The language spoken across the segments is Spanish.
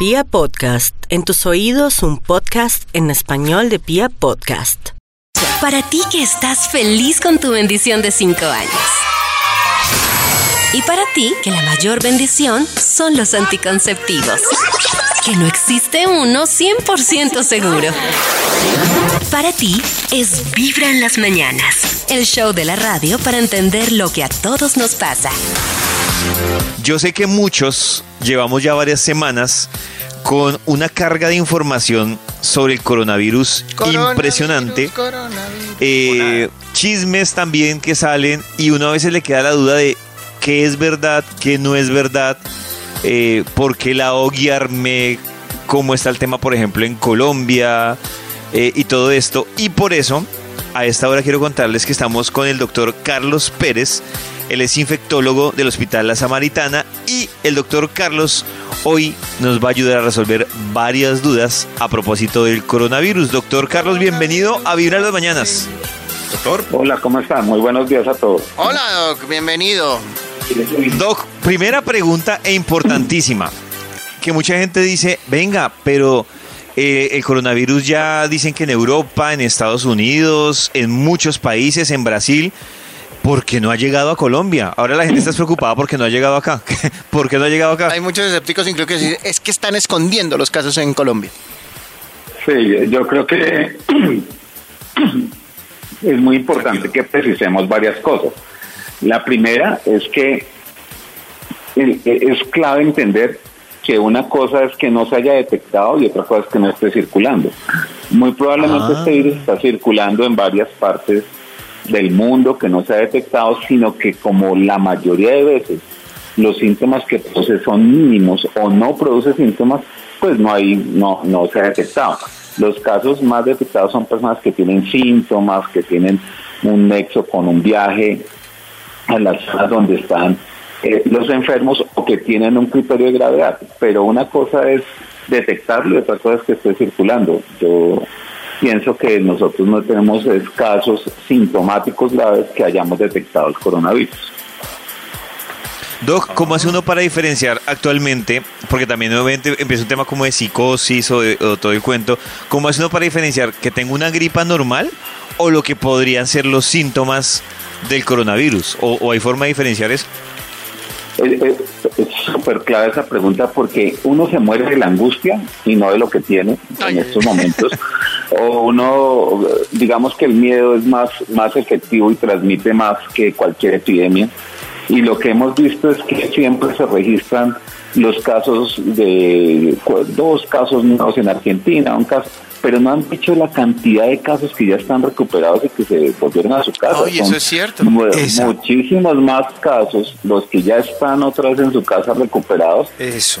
Pia Podcast, en tus oídos un podcast en español de Pia Podcast. Para ti que estás feliz con tu bendición de 5 años. Y para ti que la mayor bendición son los anticonceptivos. Que no existe uno 100% seguro. Para ti es Vibra en las mañanas. El show de la radio para entender lo que a todos nos pasa. Yo sé que muchos llevamos ya varias semanas con una carga de información sobre el coronavirus, impresionante. Eh, chismes también que salen y uno a veces le queda la duda de qué es verdad, qué no es verdad, eh, por qué la o guiarme, cómo está el tema, por ejemplo, en Colombia eh, y todo esto. Y por eso, a esta hora quiero contarles que estamos con el doctor Carlos Pérez. Él es infectólogo del Hospital La Samaritana y el doctor Carlos hoy nos va a ayudar a resolver varias dudas a propósito del coronavirus. Doctor Carlos, bienvenido a Vibra las Mañanas. Doctor. Hola, ¿cómo están? Muy buenos días a todos. Hola, Doc, bienvenido. Doc, primera pregunta e importantísima. Que mucha gente dice, venga, pero eh, el coronavirus ya dicen que en Europa, en Estados Unidos, en muchos países, en Brasil, ¿por qué no ha llegado a Colombia? Ahora la gente está preocupada porque no ha llegado acá. ¿Por qué no ha llegado acá? Hay muchos escépticos incluso que dicen, es que están escondiendo los casos en Colombia. Sí, yo creo que es muy importante que precisemos varias cosas. La primera es que es clave entender que una cosa es que no se haya detectado y otra cosa es que no esté circulando. Muy probablemente este virus está circulando en varias partes del mundo que no se ha detectado, sino que como la mayoría de veces los síntomas que produce son mínimos o no produce síntomas, pues no hay, no, no se ha detectado. Los casos más detectados son personas que tienen síntomas, que tienen un nexo con un viaje a las zonas donde están eh, los enfermos o que tienen un criterio de gravedad. Pero una cosa es detectarlo y otra cosa es que esté circulando. Yo pienso que nosotros no tenemos casos sintomáticos graves que hayamos detectado el coronavirus. Doc, ¿cómo hace uno para diferenciar actualmente? Porque también nuevamente empieza un tema como de psicosis o, todo el cuento. ¿Cómo hace uno para diferenciar que tengo una gripa normal o lo que podrían ser los síntomas del coronavirus? ¿O, hay forma de diferenciar eso? Es súper clave esa pregunta porque uno se muere de la angustia y no de lo que tiene en estos momentos. o uno, digamos que el miedo es más, más efectivo y transmite más que cualquier epidemia y lo que hemos visto es que siempre se registran los casos de dos casos nuevos en Argentina, un caso, pero no han dicho la cantidad de casos que ya están recuperados y que se volvieron a su casa. Oye, eso es cierto. Muchísimos más casos, los que ya están otra vez en su casa recuperados,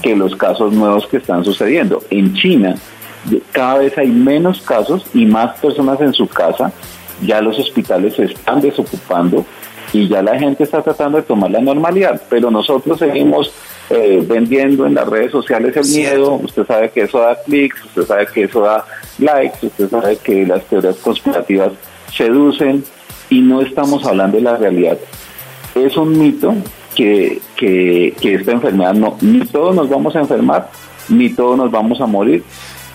que los casos nuevos que están sucediendo. En China, cada vez hay menos casos y más personas en su casa. Ya los hospitales se están desocupando y ya la gente está tratando de tomar la normalidad, pero nosotros seguimos eh, vendiendo en las redes sociales el miedo, usted sabe que eso da clics, usted sabe que eso da likes, usted sabe que las teorías conspirativas seducen y no estamos hablando de la realidad. Es un mito que, que, que esta enfermedad no, ni todos nos vamos a enfermar, ni todos nos vamos a morir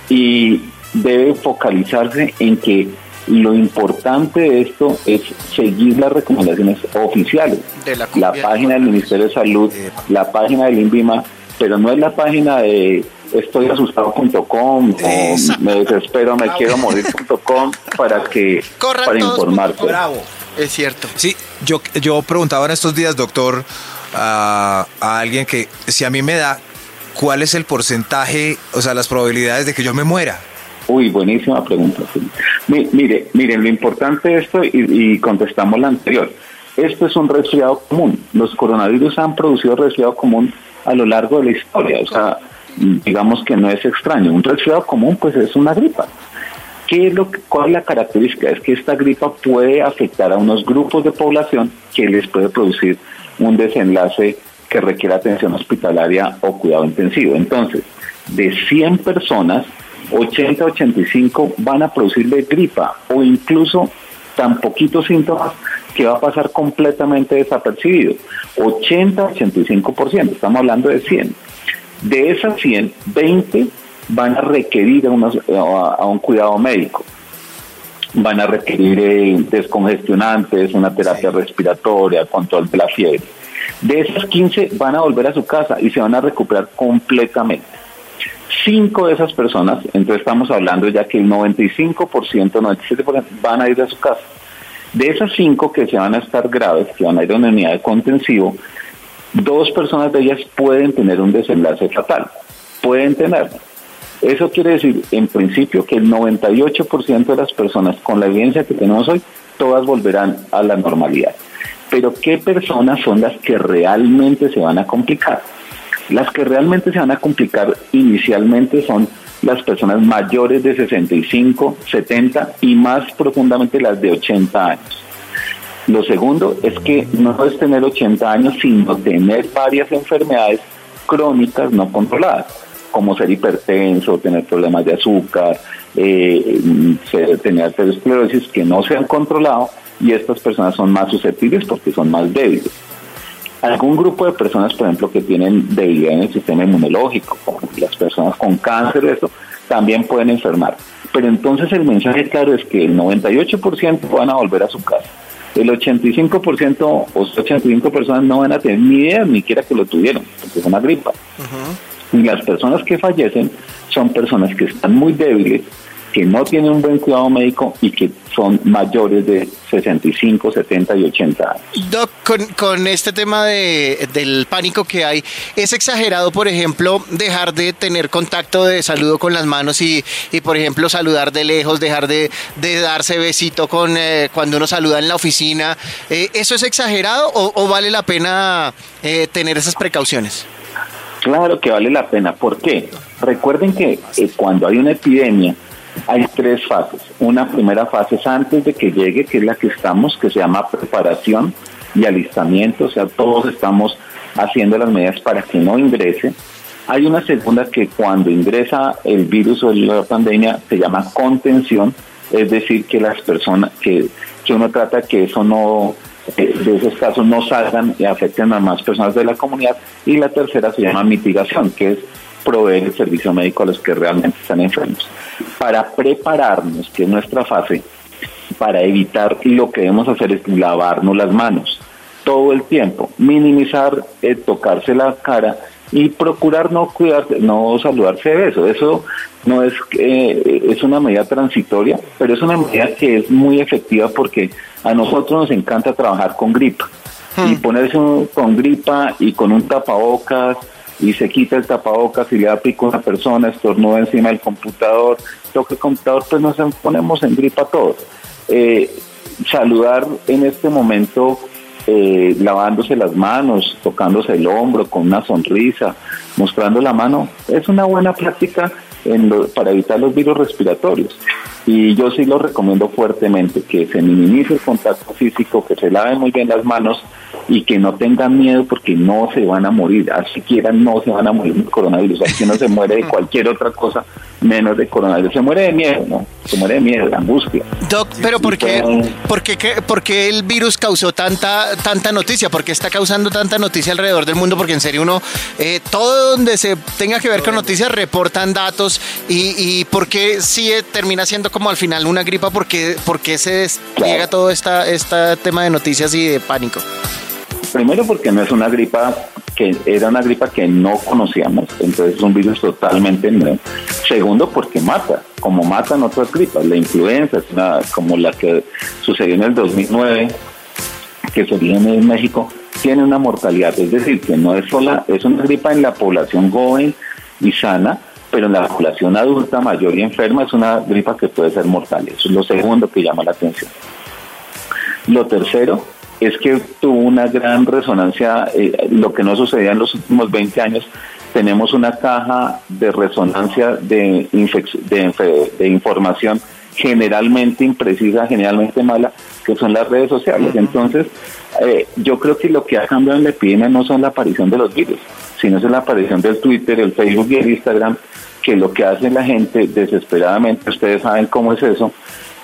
y debe focalizarse en que lo importante de esto es seguir las recomendaciones oficiales. De la, página del Ministerio de Salud, la página del INVIMA, pero no es la página de estoyasustado.com o me desespero, me quiero morir.com para que para informarte. Bravo. Es cierto. Sí, yo, yo preguntaba en estos días, doctor, a, a alguien que si a mí me da, ¿cuál es el porcentaje, o sea, las probabilidades de que yo me muera? Uy, buenísima pregunta. Mire, miren, lo importante de esto, y, contestamos la anterior, esto es un resfriado común. Los coronavirus han producido resfriado común a lo largo de la historia, o sea, digamos que no es extraño. Un resfriado común, pues es una gripa. ¿Qué es lo ¿Cuál es la característica? Es que esta gripa puede afectar a unos grupos de población que les puede producir un desenlace que requiere atención hospitalaria o cuidado intensivo. Entonces, de 100 personas, 80-85 van a producirle gripa o incluso tan poquitos síntomas que va a pasar completamente desapercibido. 80-85%, estamos hablando de 100. De esas 100, 20 van a requerir a, un cuidado médico. Van a requerir eh, descongestionantes, una terapia respiratoria, control de la fiebre. De esas 15 van a volver a su casa y se van a recuperar completamente. Cinco de esas personas, entonces estamos hablando ya que el 95%, 97% van a ir a su casa. De esas cinco que se van a estar graves, que van a ir a una unidad de contensivo, dos personas de ellas pueden tener un desenlace fatal. Pueden tenerlo. Eso quiere decir, en principio, que el 98% de las personas con la evidencia que tenemos hoy, todas volverán a la normalidad. Pero ¿qué personas son las que realmente se van a complicar? Las que realmente se van a complicar inicialmente son las personas mayores de 65, 70 y más profundamente las de 80 años. Lo segundo es que no es tener 80 años, sino tener varias enfermedades crónicas no controladas, como ser hipertenso, tener problemas de azúcar, eh, tener aterosclerosis que no se han controlado y estas personas son más susceptibles porque son más débiles algún grupo de personas, por ejemplo, que tienen debilidad en el sistema inmunológico, como las personas con cáncer, eso, también pueden enfermar. Pero entonces el mensaje claro es que el 98% van a volver a su casa. El 85% o 85 personas no van a tener ni idea, ni siquiera que lo tuvieron, porque es una gripa. Y las personas que fallecen son personas que están muy débiles, que no tienen un buen cuidado médico y que son mayores de 65, 70 y 80 años. Doc, con, este tema de, del pánico que hay, ¿es exagerado, por ejemplo, dejar de tener contacto de saludo con las manos y, y por ejemplo, saludar de lejos, dejar de, de darse besito con eh, cuando uno saluda en la oficina? Eh, ¿Eso es exagerado o, vale la pena eh, tener esas precauciones? Claro que vale la pena. ¿Por qué? Recuerden que cuando hay una epidemia, hay tres fases. Una primera fase es antes de que llegue, que es la que estamos, que se llama preparación y alistamiento, o sea, todos estamos haciendo las medidas para que no ingrese. Hay una segunda que cuando ingresa el virus o la pandemia se llama contención, es decir, que las personas, que, que uno trata que eso no, de esos casos no salgan y afecten a más personas de la comunidad. Y la tercera se llama mitigación, que es proveer el servicio médico a los que realmente están enfermos. Para prepararnos, que es nuestra fase, para evitar lo que debemos hacer es lavarnos las manos todo el tiempo, minimizar eh, tocarse la cara y procurar no cuidarse, no saludarse de eso. Eso no es eh, es una medida transitoria, pero es una medida que es muy efectiva porque a nosotros nos encanta trabajar con gripa y hmm. ponerse con gripa y con un tapabocas y se quita el tapabocas y le da pico a una persona, estornuda encima del computador, toca el computador, pues nos ponemos en gripa todos. Eh, saludar en este momento eh, lavándose las manos, tocándose el hombro con una sonrisa, mostrando la mano, es una buena práctica para evitar los virus respiratorios. Y yo sí lo recomiendo fuertemente, que se minimice el contacto físico, que se lave muy bien las manos y que no tengan miedo porque no se van a morir, así siquiera no se van a morir del coronavirus, aquí no se muere de cualquier otra cosa menos de coronavirus, se muere de miedo, ¿no? Se muere de miedo, de angustia. Doc, pero ¿por qué, por qué, el virus causó tanta, tanta noticia? ¿Por qué está causando tanta noticia alrededor del mundo? Porque en serio uno, eh, todo donde se tenga que ver con noticias reportan datos y, y ¿por qué sí termina siendo como al final una gripa? ¿Por qué, se despliega todo esta, este tema de noticias y de pánico? Primero porque no es una gripa que era una gripa que no conocíamos, entonces es un virus totalmente nuevo. Segundo porque mata, como matan otras gripas, la influenza, como la que sucedió en el 2009, que se origen en México, tiene una mortalidad, es decir, que no es sola, es una gripa en la población joven y sana, pero en la población adulta mayor y enferma es una gripa que puede ser mortal. Eso es lo segundo que llama la atención. Lo tercero es que tuvo una gran resonancia, eh, lo que no sucedía en los últimos 20 años, tenemos una caja de resonancia de, de, información generalmente imprecisa, generalmente mala, que son las redes sociales. Entonces, eh, yo creo que lo que ha cambiado en la epidemia no son la aparición de los virus, sino es la aparición del Twitter, el Facebook y el Instagram, que lo que hace la gente desesperadamente, ustedes saben cómo es eso,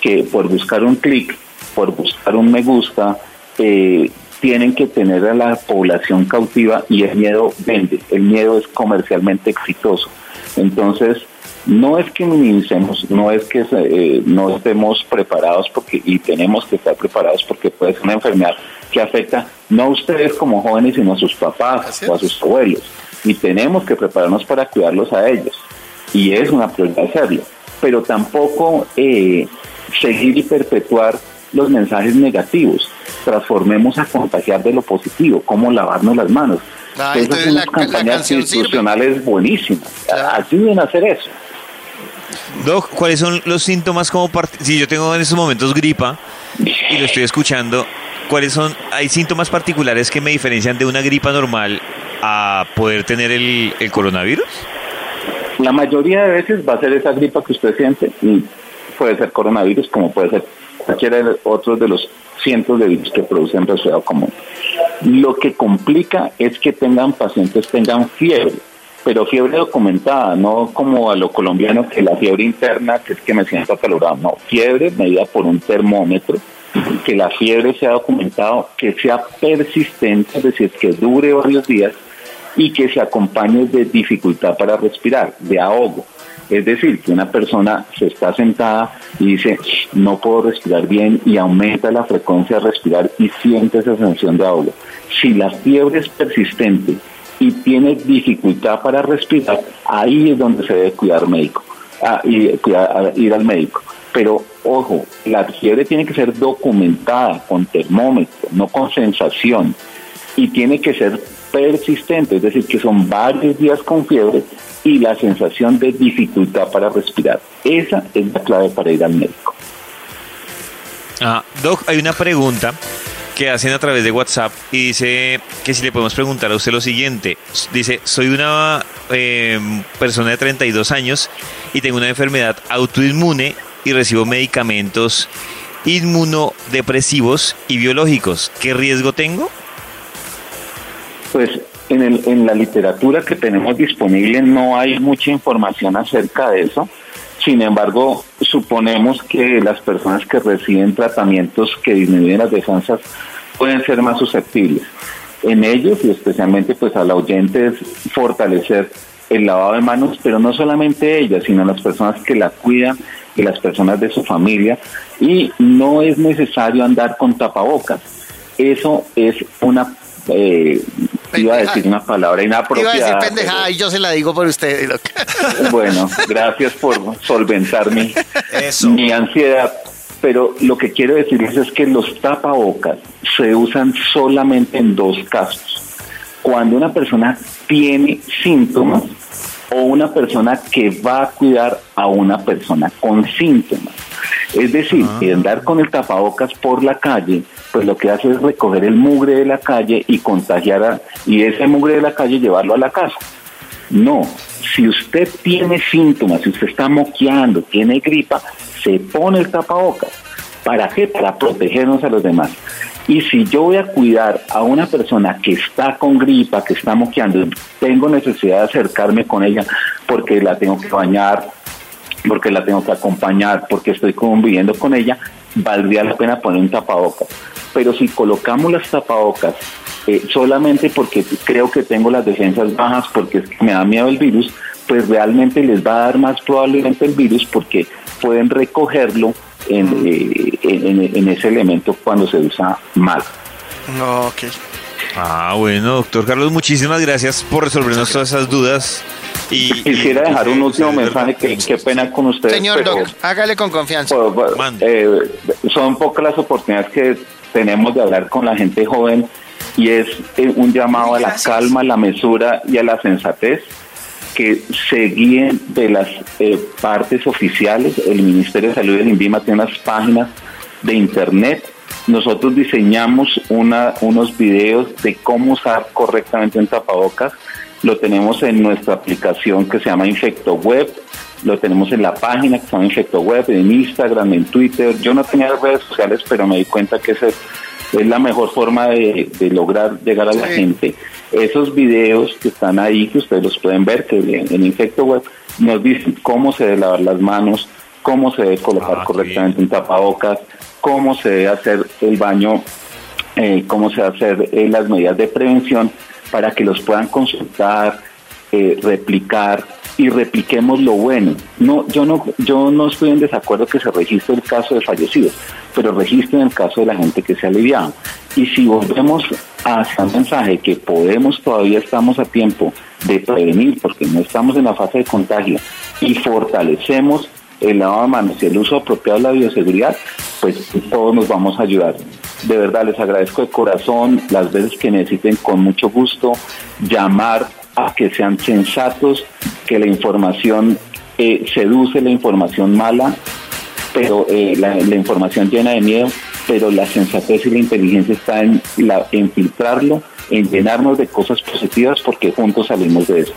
que por buscar un clic, por buscar un me gusta, eh, tienen que tener a la población cautiva y el miedo vende, el miedo es comercialmente exitoso. Entonces, no es que minimicemos, no es que eh, no estemos preparados porque y tenemos que estar preparados porque puede ser una enfermedad que afecta no a ustedes como jóvenes, sino a sus papás o a sus abuelos. Y tenemos que prepararnos para cuidarlos a ellos. Y es una prioridad hacerlo. Pero tampoco eh, seguir y perpetuar los mensajes negativos. Transformemos a contagiar de lo positivo, como lavarnos las manos. Ah, Esas son las campañas institucionales buenísimas. Ayuden a hacer eso. Doc, ¿cuáles son los síntomas como si yo tengo en estos momentos gripa y lo estoy escuchando? ¿Cuáles son? ¿Hay síntomas particulares que me diferencian de una gripa normal a poder tener el, el coronavirus? La mayoría de veces va a ser esa gripa que usted siente y puede ser coronavirus como puede ser cualquiera de otros de los cientos de virus que producen resfriado común. Lo que complica es que tengan pacientes tengan fiebre pero fiebre documentada, no como a lo colombiano que la fiebre interna, que es que me siento acalorado, no, fiebre medida por un termómetro, que la fiebre sea documentado, que sea persistente, es decir, que dure varios días y que se acompañe de dificultad para respirar, de ahogo. Es decir, que una persona se está sentada y dice, no puedo respirar bien y aumenta la frecuencia de respirar y siente esa sensación de ahogo. Si la fiebre es persistente y tiene dificultad para respirar, ahí es donde se debe cuidar médico, ah, y, cuidar, ir al médico. Pero ojo, la fiebre tiene que ser documentada con termómetro, no con sensación, y tiene que ser persistente, es decir, que son varios días con fiebre y la sensación de dificultad para respirar. Esa es la clave para ir al médico. Ah, Doc, hay una pregunta que hacen a través de WhatsApp y dice que si le podemos preguntar a usted lo siguiente. Dice, soy una em, persona de 32 años y tengo una enfermedad autoinmune y recibo medicamentos inmunodepresivos y biológicos. ¿Qué riesgo tengo? Pues en, el, en la literatura que tenemos disponible no hay mucha información acerca de eso. Sin embargo, suponemos que las personas que reciben tratamientos que disminuyen las defensas pueden ser más susceptibles. En ellos, y especialmente pues al oyente, es fortalecer el lavado de manos, pero no solamente ellas, sino las personas que la cuidan y las personas de su familia. Y no es necesario andar con tapabocas. Eso es una eh, iba a decir una palabra inapropiada. Iba a decir pendejada y yo se la digo por usted. Bueno, gracias por solventar mi, mi ansiedad. Pero lo que quiero decirles es que los tapabocas se usan solamente en dos casos. Cuando una persona tiene síntomas o una persona que va a cuidar a una persona con síntomas. Es decir, ah. andar con el tapabocas por la calle, pues lo que hace es recoger el mugre de la calle y contagiar a, y ese mugre de la calle llevarlo a la casa. No, si usted tiene síntomas, si usted está moqueando, tiene gripa, se pone el tapabocas. ¿Para qué? Para protegernos a los demás. Y si yo voy a cuidar a una persona que está con gripa, que está moqueando, tengo necesidad de acercarme con ella porque la tengo que bañar, porque la tengo que acompañar, porque estoy conviviendo con ella, valdría la pena poner un tapabocas. Pero si colocamos las tapabocas eh, solamente porque creo que tengo las defensas bajas, porque me da miedo el virus, pues realmente les va a dar más probablemente el virus porque pueden recogerlo en, eh, en, ese elemento cuando se usa mal. No, ok. Ah, bueno, doctor Carlos, muchísimas gracias por resolvernos todas esas dudas. Y, Quisiera dejar un último mensaje, que, qué pena con ustedes. Señor Doc, hágale con confianza. Pues, pues, eh, son pocas las oportunidades que tenemos de hablar con la gente joven y es eh, un llamado a la calma, a la mesura y a la sensatez que se guíen de las eh, partes oficiales. El Ministerio de Salud del INVIMA tiene unas páginas de internet. Nosotros diseñamos una, unos videos de cómo usar correctamente un tapabocas lo tenemos en nuestra aplicación que se llama Infecto Web, lo tenemos en la página que se llama Infecto Web, en Instagram, en Twitter. Yo no tenía redes sociales, pero me di cuenta que esa es, la mejor forma de, lograr llegar a la gente. Esos videos que están ahí, que ustedes los pueden ver, que en, Infecto Web nos dicen cómo se debe lavar las manos, cómo se debe colocar ah, correctamente un tapabocas, cómo se debe hacer el baño eh, cómo se a hacer eh, las medidas de prevención para que los puedan consultar, eh, replicar y repliquemos lo bueno. No, yo no, yo no estoy en desacuerdo que se registre el caso de fallecidos, pero registren el caso de la gente que se ha aliviado. Y si volvemos a un mensaje que podemos, todavía estamos a tiempo de prevenir, porque no estamos en la fase de contagio, y fortalecemos el lavado de manos y el uso apropiado de la bioseguridad, pues todos nos vamos a ayudar. De verdad, les agradezco de corazón las veces que necesiten con mucho gusto llamar a que sean sensatos, que la información eh, seduce la información mala, pero eh, la, información llena de miedo, pero la sensatez y la inteligencia está en, la, en filtrarlo, en llenarnos de cosas positivas porque juntos salimos de eso.